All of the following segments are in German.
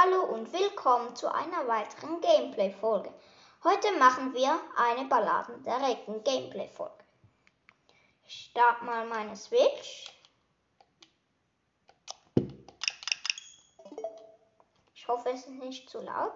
Hallo und willkommen zu einer weiteren Gameplay-Folge. Heute machen wir eine Balladen der Recken Gameplay-Folge. Ich starte mal meine Switch. Ich hoffe, es ist nicht zu laut.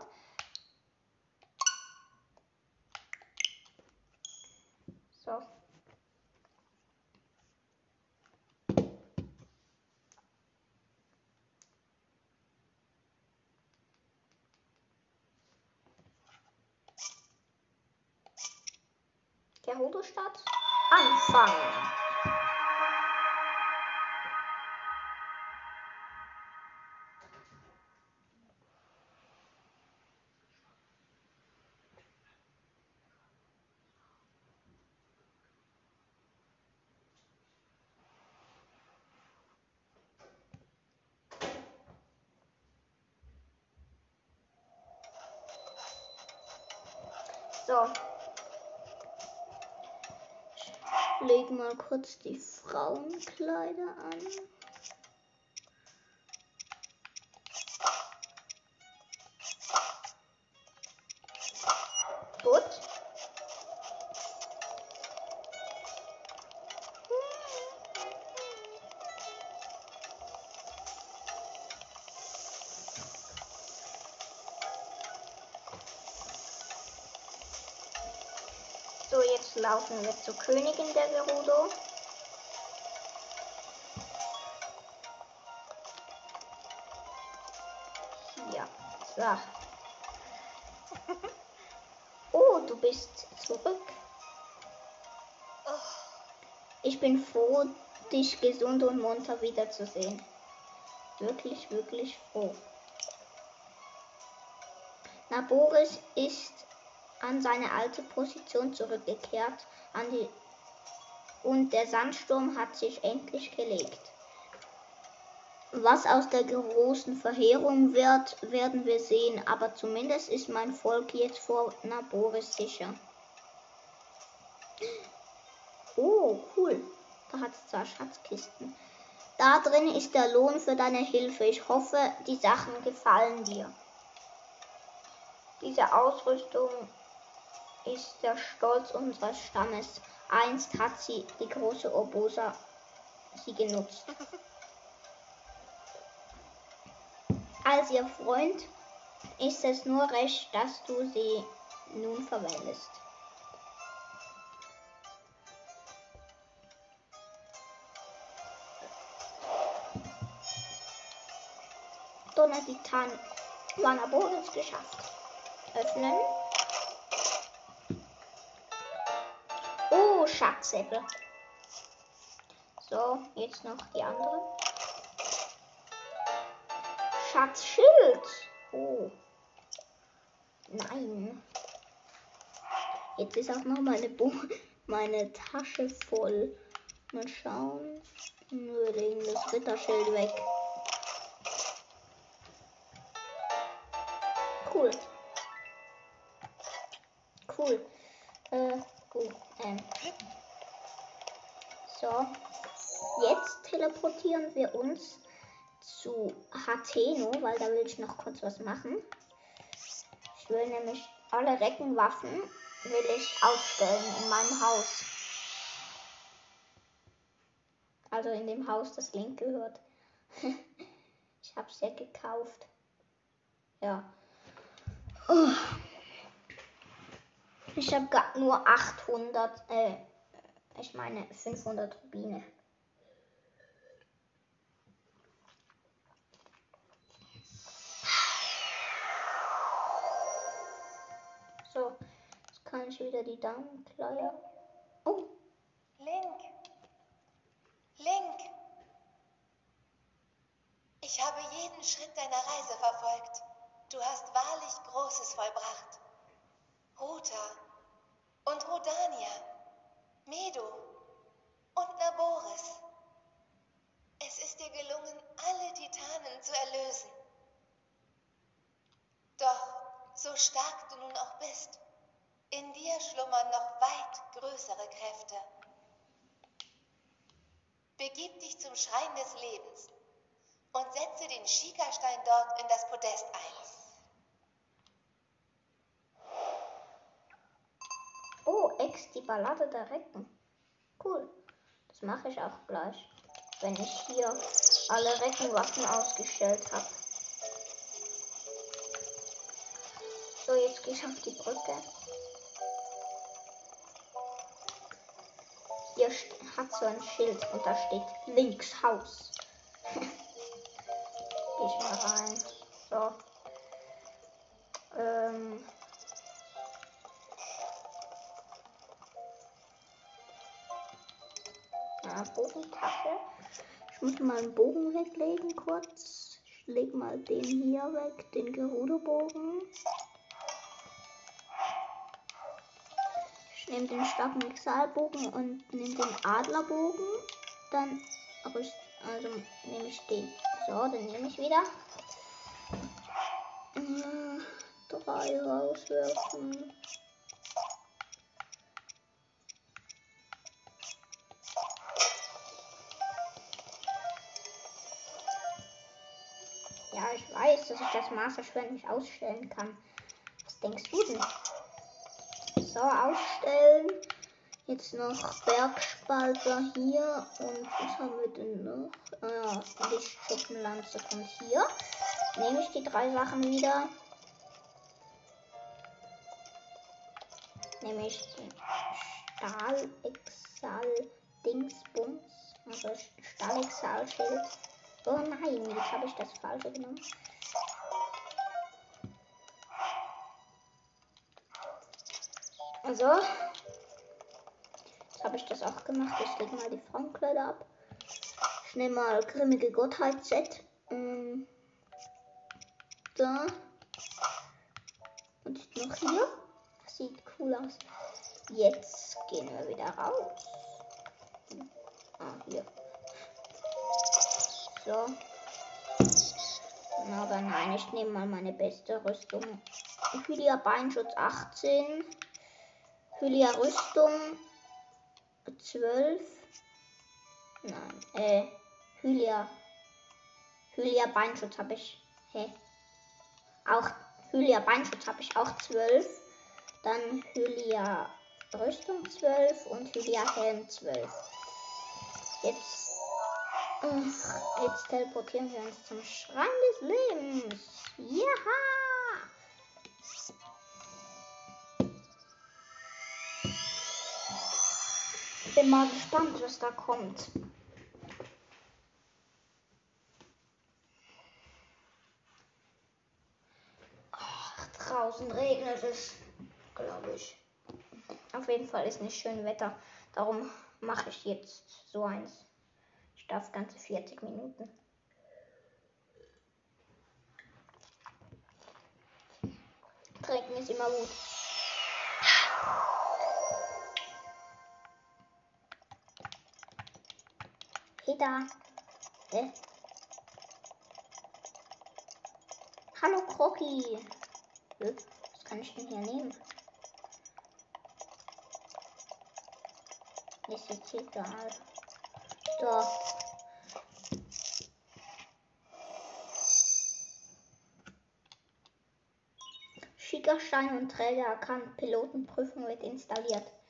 So. Lege mal kurz die Frauenkleider an. Laufen wir zur Königin der Gerudo. Hier. So. Oh, du bist zurück. Ich bin froh, dich gesund und munter wiederzusehen. Wirklich, wirklich froh. Na, Boris ist an seine alte Position zurückgekehrt die und der Sandsturm hat sich endlich gelegt. Was aus der großen Verheerung wird, werden wir sehen, aber zumindest ist mein Volk jetzt vor Naboris sicher. Oh, cool. Da hat es zwei Schatzkisten. Da drin ist der Lohn für deine Hilfe. Ich hoffe, die Sachen gefallen dir. Diese Ausrüstung ist der Stolz unseres Stammes. Einst hat sie die große Obosa sie genutzt. Als ihr Freund ist es nur recht, dass du sie nun verwendest. Donnertitan Wanaboris geschafft. Öffnen. Schatzsäbel. So, jetzt noch die andere. Schatzschild. Oh. Nein. Jetzt ist auch noch meine, Bo meine Tasche voll. Mal schauen. Wir legen das Ritterschild weg. Teleportieren wir uns zu Hateno, weil da will ich noch kurz was machen. Ich will nämlich alle Reckenwaffen will ich ausstellen in meinem Haus. Also in dem Haus, das Link gehört. ich habe es ja gekauft. Ja. Ich habe gerade nur 800, äh, ich meine 500 Rubine. Wieder die Damenkleider. Oh, Link. Link. Ich habe jeden Schritt deiner Reise verfolgt. Du hast wahrlich Großes vollbracht. Ruta und Rodania, Medo und Naboris. Es ist dir gelungen, alle Titanen zu erlösen. Doch, so stark du nun auch bist, in dir schlummern noch weit größere Kräfte. Begib dich zum Schrein des Lebens und setze den Schikastein dort in das Podest ein. Oh, Ex, die Ballade der Recken. Cool. Das mache ich auch gleich. Wenn ich hier alle Reckenwaffen ausgestellt habe. So, jetzt gehe ich auf die Brücke. Hier hat so ein Schild und da steht links Haus. Gehe ich mal rein. So. Ähm. Ja, Bogentasche. Ich muss mal einen Bogen weglegen kurz. Ich lege mal den hier weg, den Gerudo-Bogen. Nehme den starken Exalbogen und nehme den Adlerbogen. Dann rüst, also nehme ich den. So, dann nehme ich wieder. Äh, drei rauswerfen. Ja, ich weiß, dass ich das Masterschwert nicht ausstellen kann. Was denkst du denn? So, ausstellen. Jetzt noch Bergspalter hier. Und was haben wir denn noch? Ah ja, Lichtschuppenlanze kommt hier. Nehme ich die drei Sachen wieder. Nehme ich den Stahlexal Dingsbums. Also Stahlexal Schild. Oh nein, jetzt habe ich das falsche genommen. Also, jetzt habe ich das auch gemacht. Ich lege mal die Frauenkleider ab. Ich nehme mal grimmige Gottheit Z. Ähm, da. Und noch hier. Das sieht cool aus. Jetzt gehen wir wieder raus. Ah, hier. So. Aber nein, ich nehme mal meine beste Rüstung. Hylia Beinschutz 18. Hylia Rüstung 12. Nein, äh, Hylia. Hylia Beinschutz habe ich. Hä? Auch Hylia Beinschutz habe ich auch 12. Dann Hylia Rüstung 12 und Hylia Helm 12. Jetzt jetzt teleportieren wir uns zum Schrein des Lebens. Ja! Bin mal gespannt, was da kommt. Ach, draußen regnet es, glaube ich. Auf jeden Fall ist nicht schön Wetter. Darum mache ich jetzt so eins. Ich darf ganze 40 Minuten. Trinken ist immer gut. Peter. Hä? Hallo Kroki. Was kann ich denn hier nehmen? Ist jetzt egal. So. Schickerstein und Träger erkannt. Pilotenprüfung wird installiert.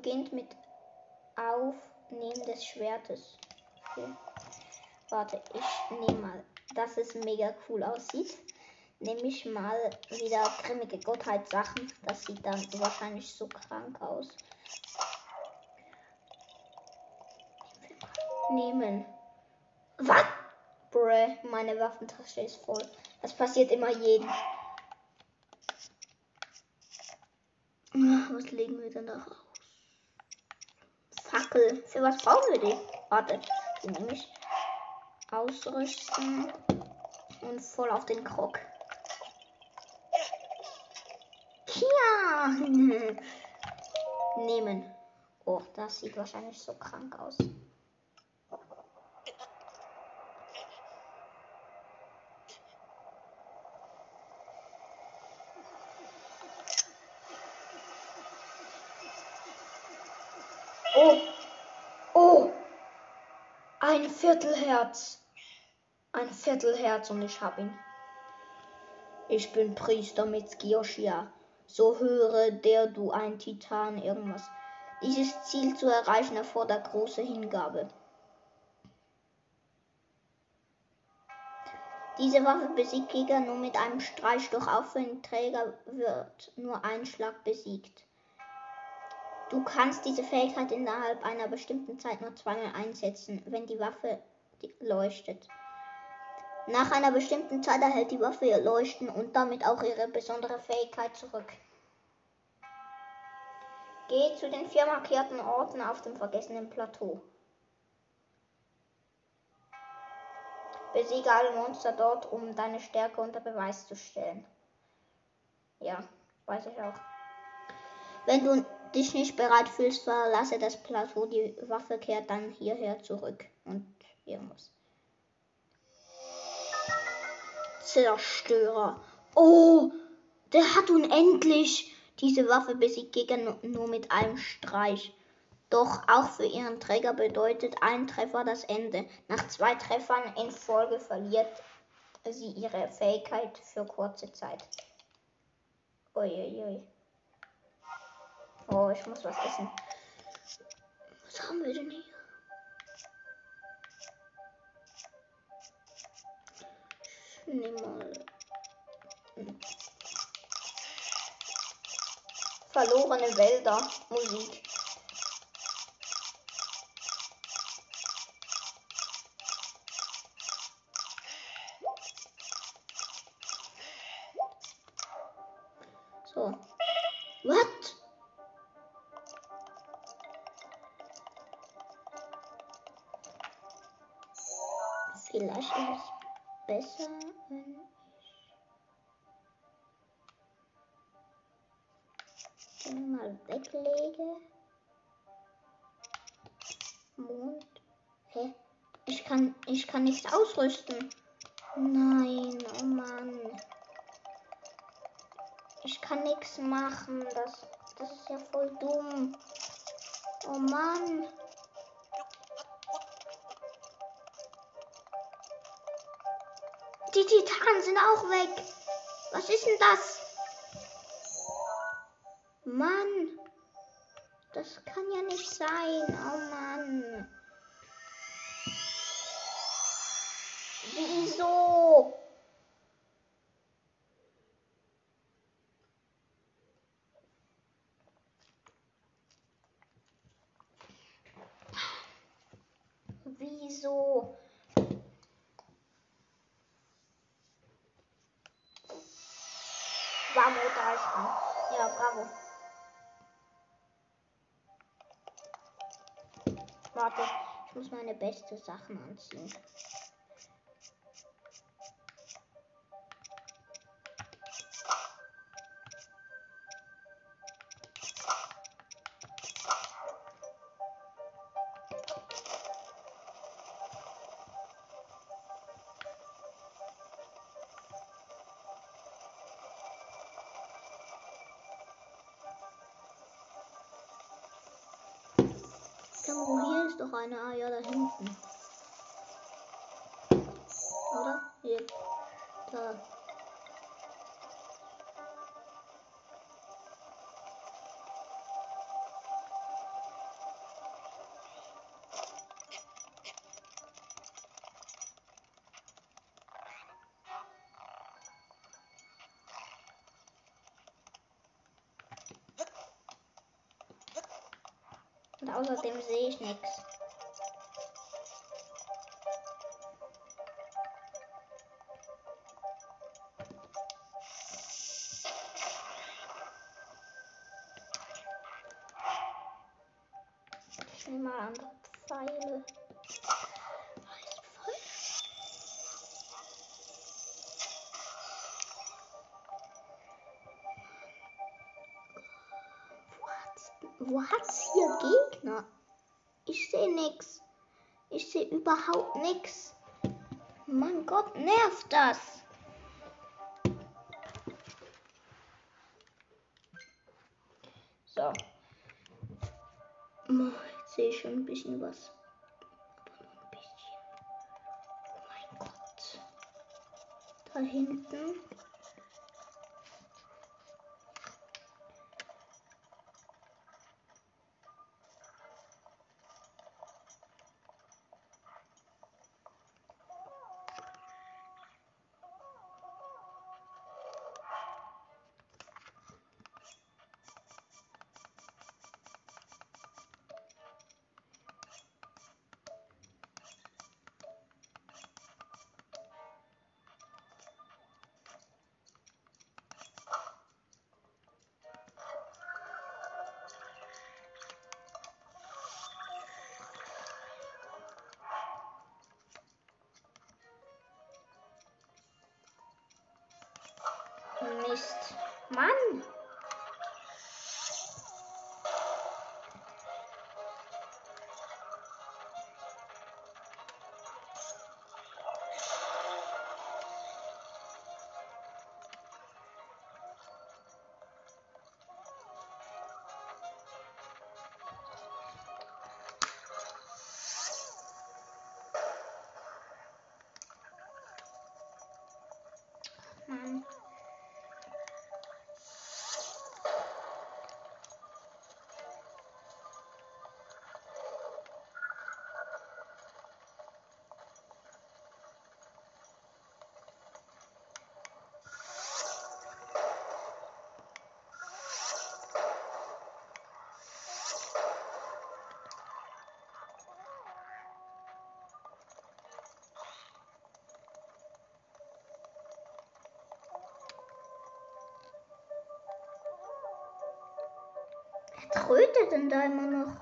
Beginnt mit Aufnehmen des Schwertes. Okay. Warte, ich nehme mal, dass es mega cool aussieht. Nehme ich mal wieder grimmige Gottheit-Sachen. Das sieht dann wahrscheinlich so krank aus. Nehmen. Was? Bruh, meine Waffentasche ist voll. Das passiert immer jeden. Was legen wir denn da raus? Fackel. Für was brauchen wir die? Warte, die nehme ich. Ausrüsten und voll auf den Krog. Ja. Nehmen. Oh, das sieht wahrscheinlich so krank aus. Oh. Oh. Ein Viertelherz. Ein Viertelherz und ich hab ihn. Ich bin Priester mit Skioshia. So höre der du ein Titan irgendwas. Dieses Ziel zu erreichen erfordert große Hingabe. Diese Waffe besiegt Gegner nur mit einem Streich, doch auch für Träger wird nur ein Schlag besiegt. Du kannst diese Fähigkeit innerhalb einer bestimmten Zeit nur zweimal einsetzen, wenn die Waffe leuchtet. Nach einer bestimmten Zeit erhält die Waffe ihr Leuchten und damit auch ihre besondere Fähigkeit zurück. Geh zu den vier markierten Orten auf dem vergessenen Plateau. Besiege alle Monster dort, um deine Stärke unter Beweis zu stellen. Ja, weiß ich auch. Wenn du dich nicht bereit fühlst, verlasse das Plateau. Die Waffe kehrt dann hierher zurück. Und hier muss. Zerstörer. Oh, der hat unendlich. Diese Waffe besiegt Gegner nur mit einem Streich. Doch auch für ihren Träger bedeutet ein Treffer das Ende. Nach zwei Treffern in Folge verliert sie ihre Fähigkeit für kurze Zeit. Uiuiui. Oh, ich muss was essen. Was haben wir denn hier? Ich nehme mal. Verlorene Wälder Musik. Den mal weglege. Mond. Hä? Ich kann, ich kann nichts ausrüsten. Nein, oh Mann. Ich kann nichts machen. Das, das ist ja voll dumm. Oh Mann. Die Titanen sind auch weg. Was ist denn das? Mann. Das kann ja nicht sein. Oh Mann. Wieso? Muss meine beste Sachen anziehen. Hier doch eine. Ah ja, da hinten. Oder? Hier. Da. Außerdem sehe ich nichts. Überhaupt nix. Mein Gott, nervt das. So. Jetzt sehe ich schon ein bisschen was. Ein bisschen. Oh mein Gott. Da hinten. Trötet denn da immer noch?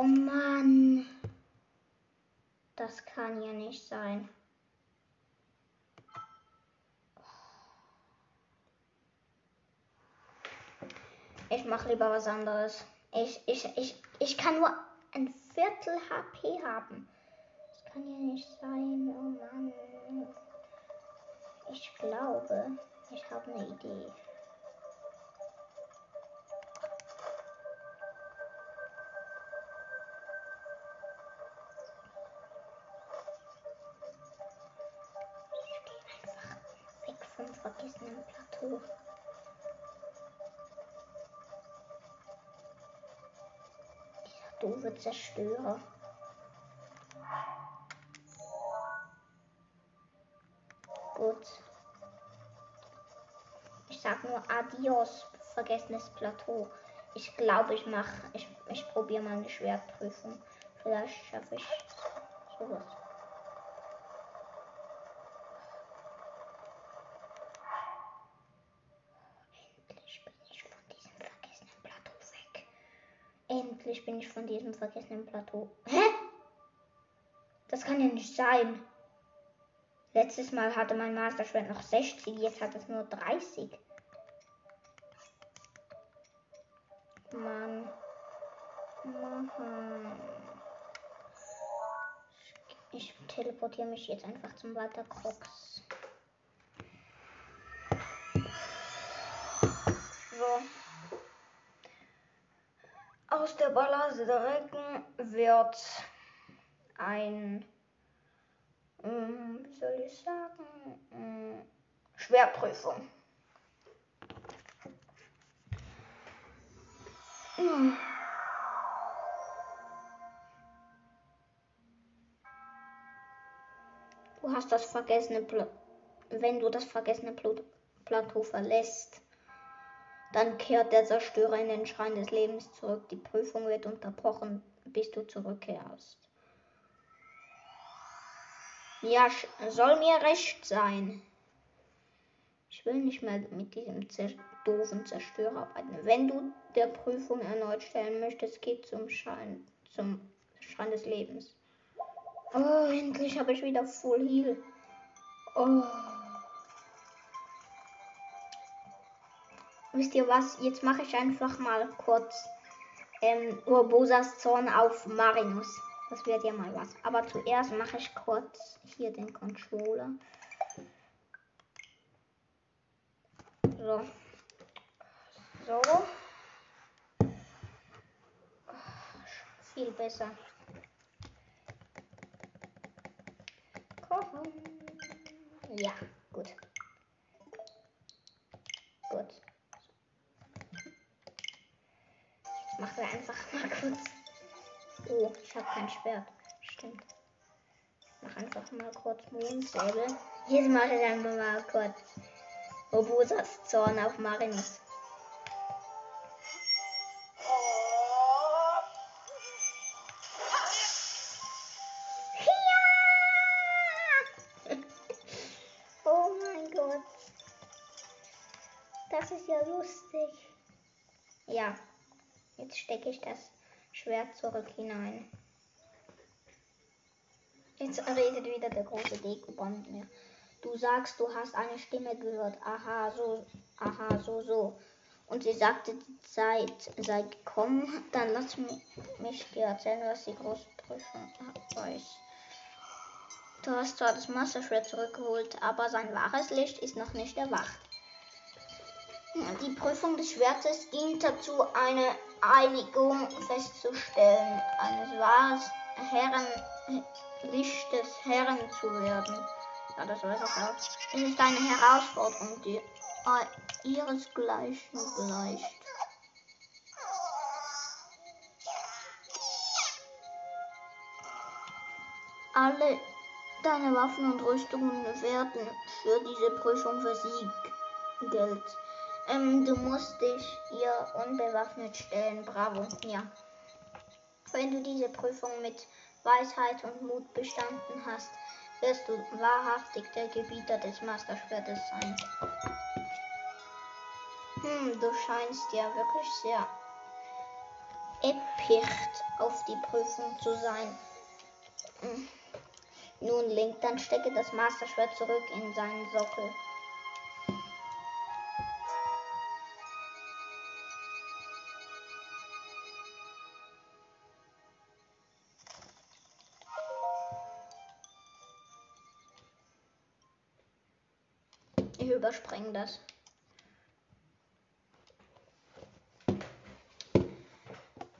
Oh Mann. Das kann ja nicht sein. Ich mache lieber was anderes. Ich, ich, ich, ich kann nur ein Viertel HP haben. Das kann ja nicht sein. Oh Mann. Ich glaube, ich habe eine Idee. Zerstörer. Gut. Ich sag nur Adios, vergessenes Plateau. Ich glaube, ich mache, ich, ich probiere mal eine Schwertprüfung. Vielleicht schaffe ich sowas. Endlich bin ich von diesem vergessenen Plateau weg. Endlich bin ich von diesem vergessenen Plateau. Hä? Das kann ja nicht sein. Letztes Mal hatte mein Masterschwert noch 60, jetzt hat es nur 30. Mann. Mann. Ich teleportiere mich jetzt einfach zum Walter Crocs. So. Aus der Ballast der Recken wird ein, ähm, wie soll ich sagen, ähm, Schwerprüfung. Hm. Du hast das vergessene Pla wenn du das vergessene Pl Plateau verlässt, dann kehrt der Zerstörer in den Schrein des Lebens zurück. Die Prüfung wird unterbrochen, bis du zurückkehrst. Ja, soll mir recht sein. Ich will nicht mehr mit diesem zer doofen Zerstörer arbeiten. Wenn du der Prüfung erneut stellen möchtest, geh zum Schein, zum Schrein des Lebens. Oh, endlich habe ich wieder Full Heal. Oh. Wisst ihr was? Jetzt mache ich einfach mal kurz ähm, Urbosas Zorn auf Marinus. Das wird ja mal was. Aber zuerst mache ich kurz hier den Controller. So. So. Viel besser. Kochen. Ja, gut. Gut. Jetzt machen wir einfach mal kurz. Oh, ich habe kein Schwert. Stimmt. Mach einfach mal kurz Mondsäbel. Jetzt mache ich einfach mal kurz Robosas Zorn auf Marinus. Ich das Schwert zurück hinein. Jetzt redet wieder der große Dekoband mit mir. Du sagst, du hast eine Stimme gehört. Aha, so, aha, so, so. Und sie sagte, die Zeit sei gekommen. Dann lass mich, mich dir erzählen, was die große Prüfung weiß. Du hast zwar das Masterschwert zurückgeholt, aber sein wahres Licht ist noch nicht erwacht. Die Prüfung des Schwertes dient dazu, eine Einigung festzustellen, eines wahren Herren, Lichtes Herren zu werden. Ja, das weiß ich auch. Es ist eine Herausforderung, die ihresgleichen gleicht. Alle deine Waffen und Rüstungen werden für diese Prüfung versiegelt. Ähm, du musst dich ihr unbewaffnet stellen. Bravo. Ja. Wenn du diese Prüfung mit Weisheit und Mut bestanden hast, wirst du wahrhaftig der Gebieter des Masterschwertes sein. Hm, du scheinst ja wirklich sehr epicht auf die Prüfung zu sein. Hm. Nun, Link, dann stecke das Masterschwert zurück in seinen Sockel. Ich überspringe das.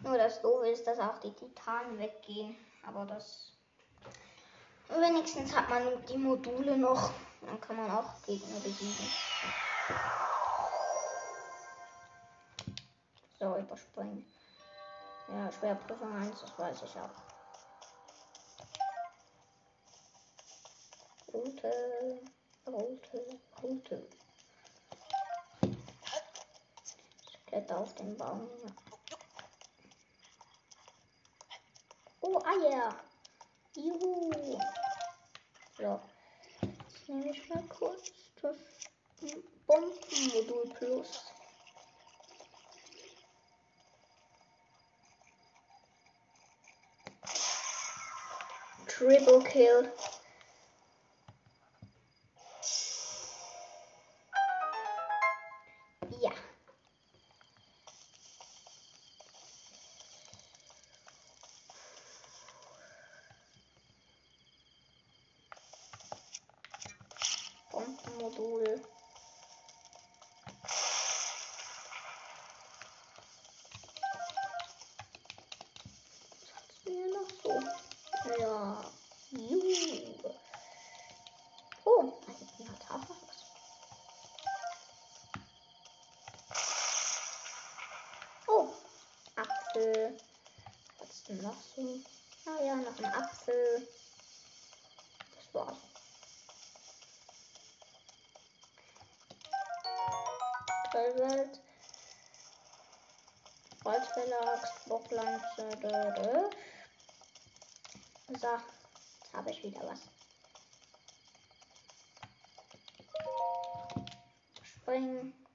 Nur das Doofe ist, dass auch die Titanen weggehen. Aber das. Wenigstens hat man die Module noch. Dann kann man auch Gegner besiegen. So, überspringen. Ja, Schwerprüfung 1, das weiß ich auch. Route, Route, Route. Kletter auf den Baum. Oh, Eier. Juhu. So. Jetzt nehme ich mal kurz das Bombenmodul Plus. Triple Kill. Ah ja, noch ein Apfel. Das war's. Grillwelt. Holzverlag, Bocklanze. So, jetzt habe ich wieder was. Springen.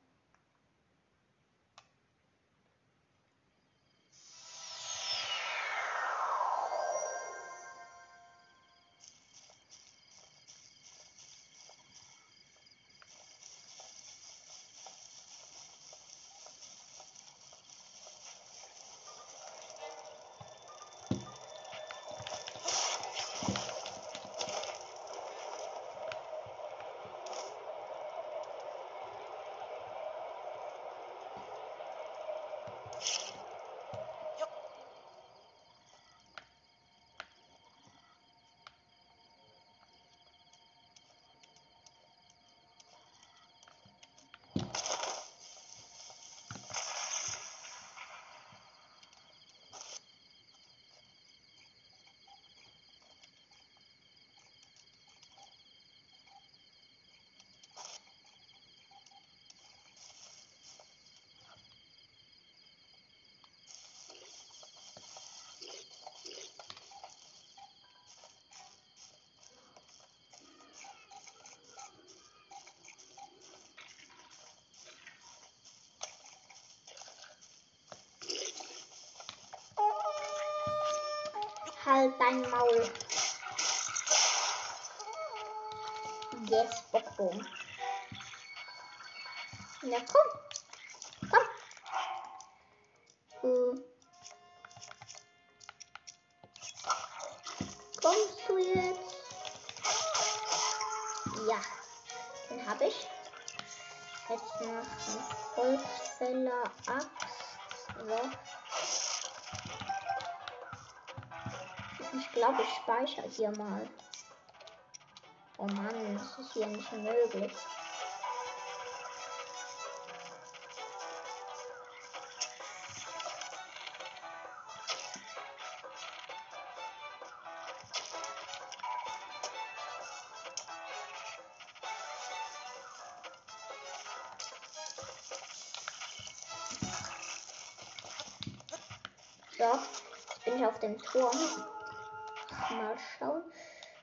Halt dein Maul. Yes, Bockbogen. Ja, komm. Speichere hier mal. Oh Mann, das ist hier nicht möglich. So, jetzt bin ich auf dem Turm. Mal schauen,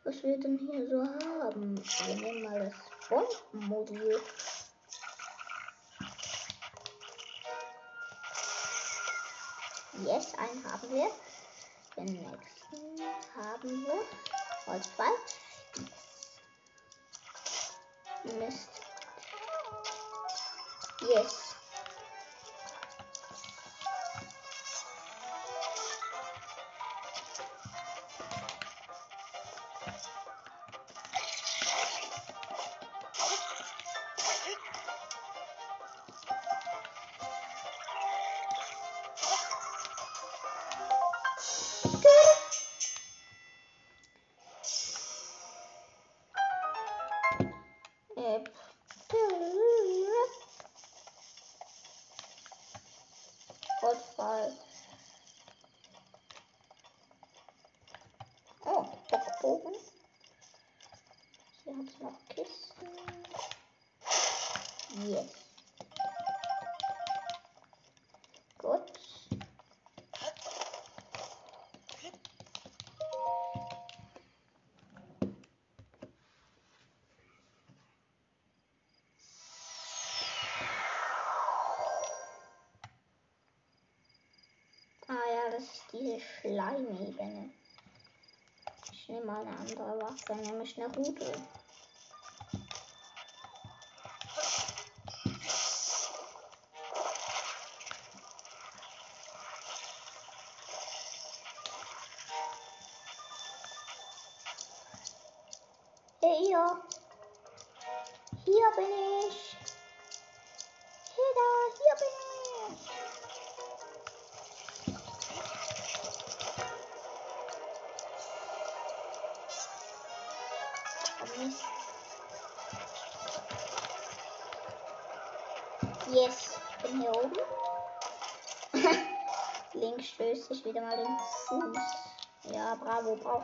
was wir denn hier so haben. Wir nehmen mal das Bombenmodul. Yes, einen haben wir. Den nächsten haben wir. Holzball. Mist. Yes. Yes. Gut. Ah ja, das ist diese Schleimebene. Ich nehme mal eine andere Waffe, nämlich eine Rute.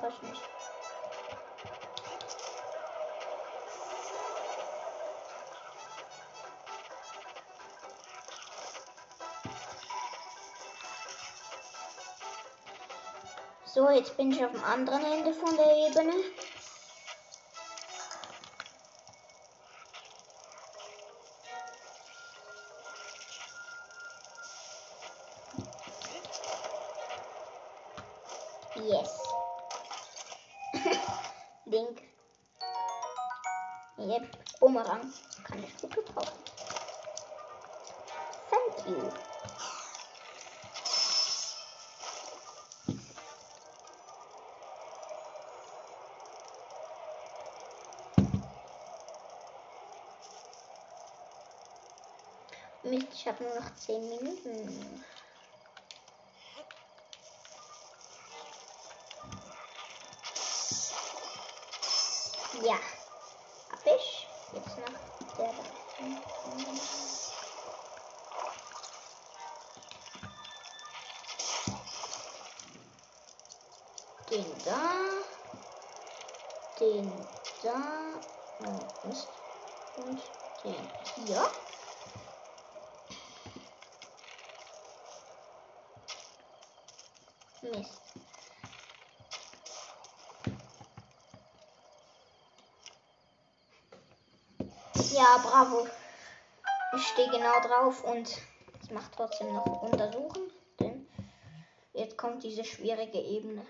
Brauche ich nicht. So, jetzt bin ich auf dem anderen Ende von der Ebene. Nur noch 10 Minuten. Ja. Hab ich. Jetzt noch der da. Den da. Den da. Oh, Mist. Und den hier. Mist. Ja, bravo. Ich stehe genau drauf und ich mache trotzdem noch untersuchen, denn jetzt kommt diese schwierige Ebene.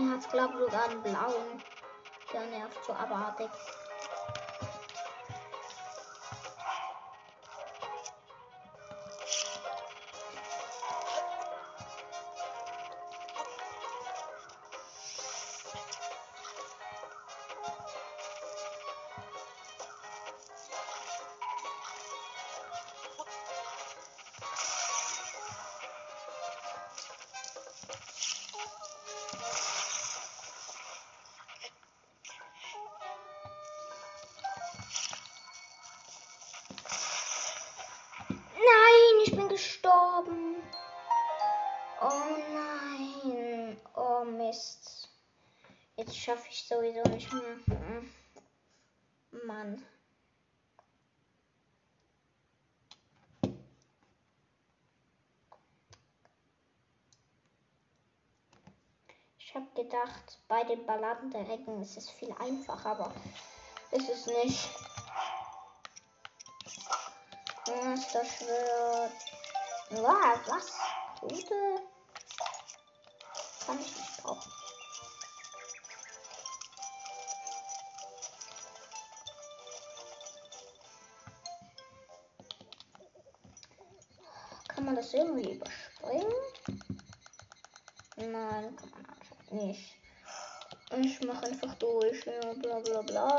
Er hat, glaube ich, sogar einen blauen. Der nervt so abartig. Schaffe ich sowieso nicht mehr. Hm. Mann. Ich habe gedacht, bei den Balladen der Recken ist es viel einfacher, aber ist es nicht. Monsterschwert. Wow, was? Gute.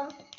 Chao.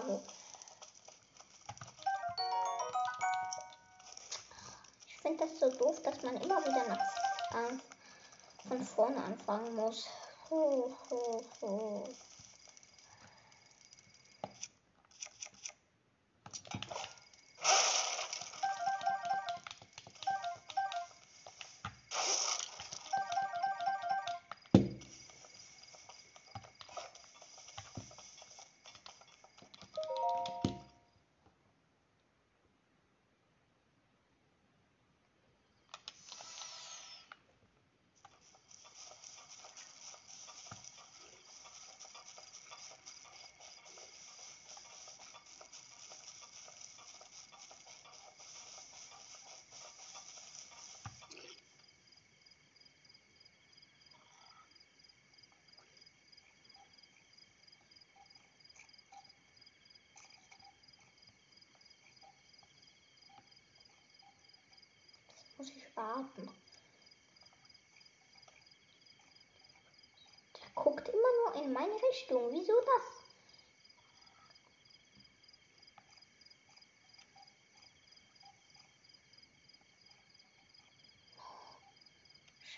Bravo. Ich finde das so doof, dass man immer wieder nach, äh, von vorne anfangen muss. Ho, ho, ho. Richtung. Wieso das?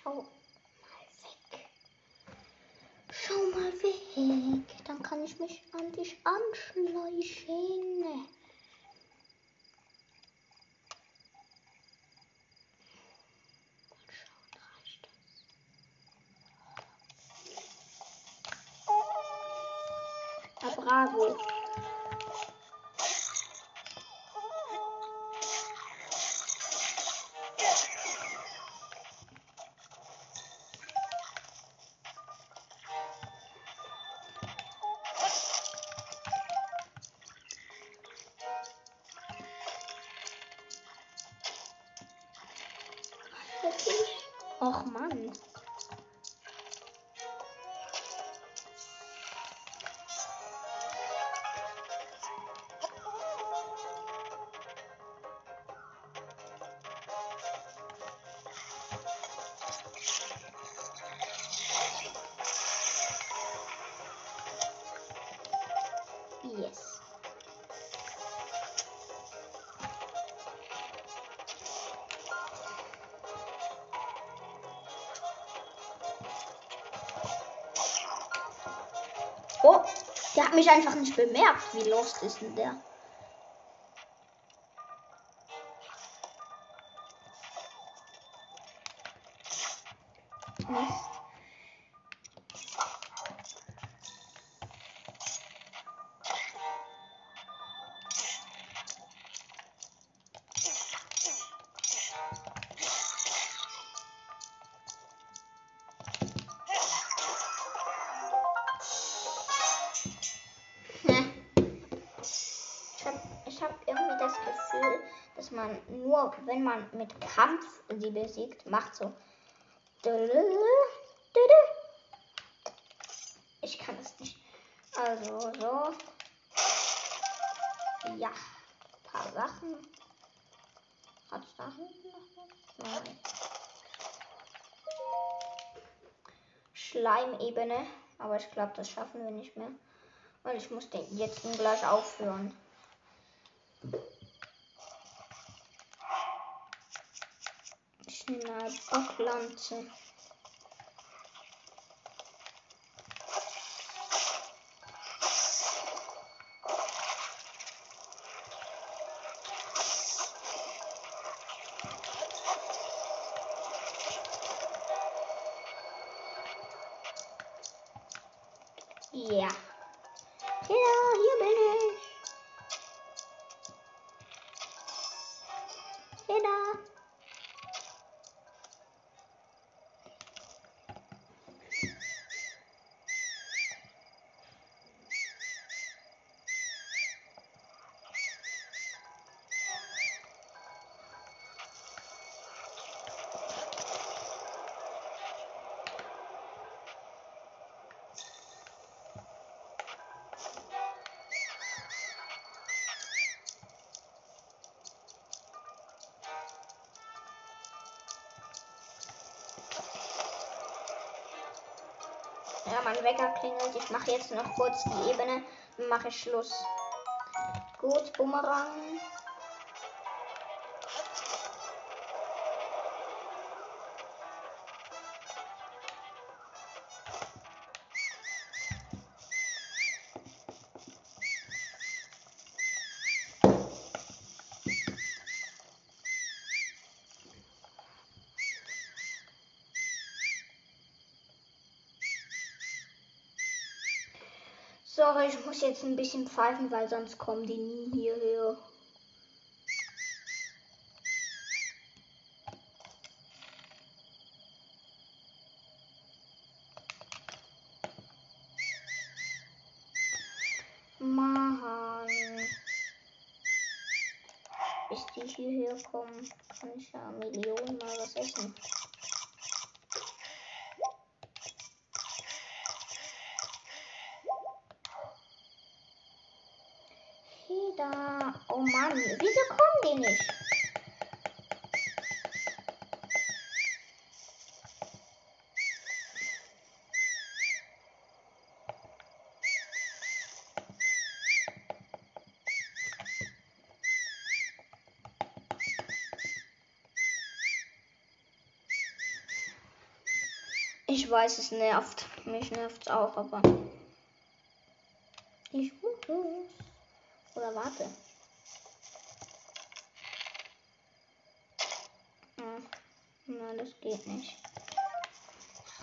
Schau mal weg. Schau mal weg. Dann kann ich mich an dich anschleichen. Oh, der hat mich einfach nicht bemerkt. Wie lost ist denn der? Man mit Kampf sie besiegt, macht so. Ich kann es nicht. Also so. Ja. Ein paar Sachen. Hat es da hinten noch was? Nein. Schleimebene. Aber ich glaube, das schaffen wir nicht mehr. Weil ich muss den jetzt gleich aufhören. ochlący. Yeah. Mein Wecker klingelt. Ich mache jetzt noch kurz die Ebene. Dann mache ich Schluss. Gut, Bumerang. Sorry, ich muss jetzt ein bisschen pfeifen, weil sonst kommen die nie hierher. Mann. Bis die hierher kommen, kann ich ja Millionen mal was essen. da. Oh Mann, wieso kommen die nicht? Ich weiß, es nervt. Mich nervt es auch, aber ich muss. Oder warte. Hm. Nein, das geht nicht.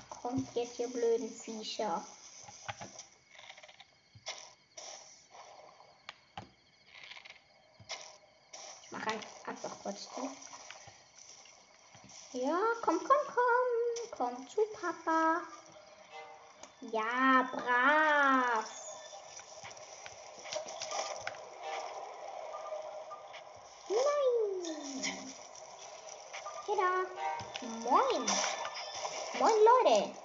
Kommt jetzt ihr blöden Viecher. Ich mache einfach kurz zu. Ja, komm, komm, komm. Komm zu Papa. Ja, brav. Moin. Moin Leute.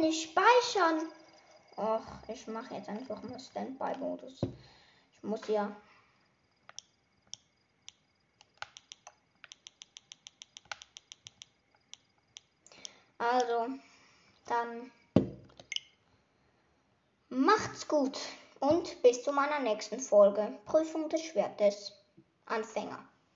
Nicht speichern. Och, ich mache jetzt einfach mal Standby-Modus. Ich muss ja. Also, dann macht's gut und bis zu meiner nächsten Folge. Prüfung des Schwertes. Anfänger.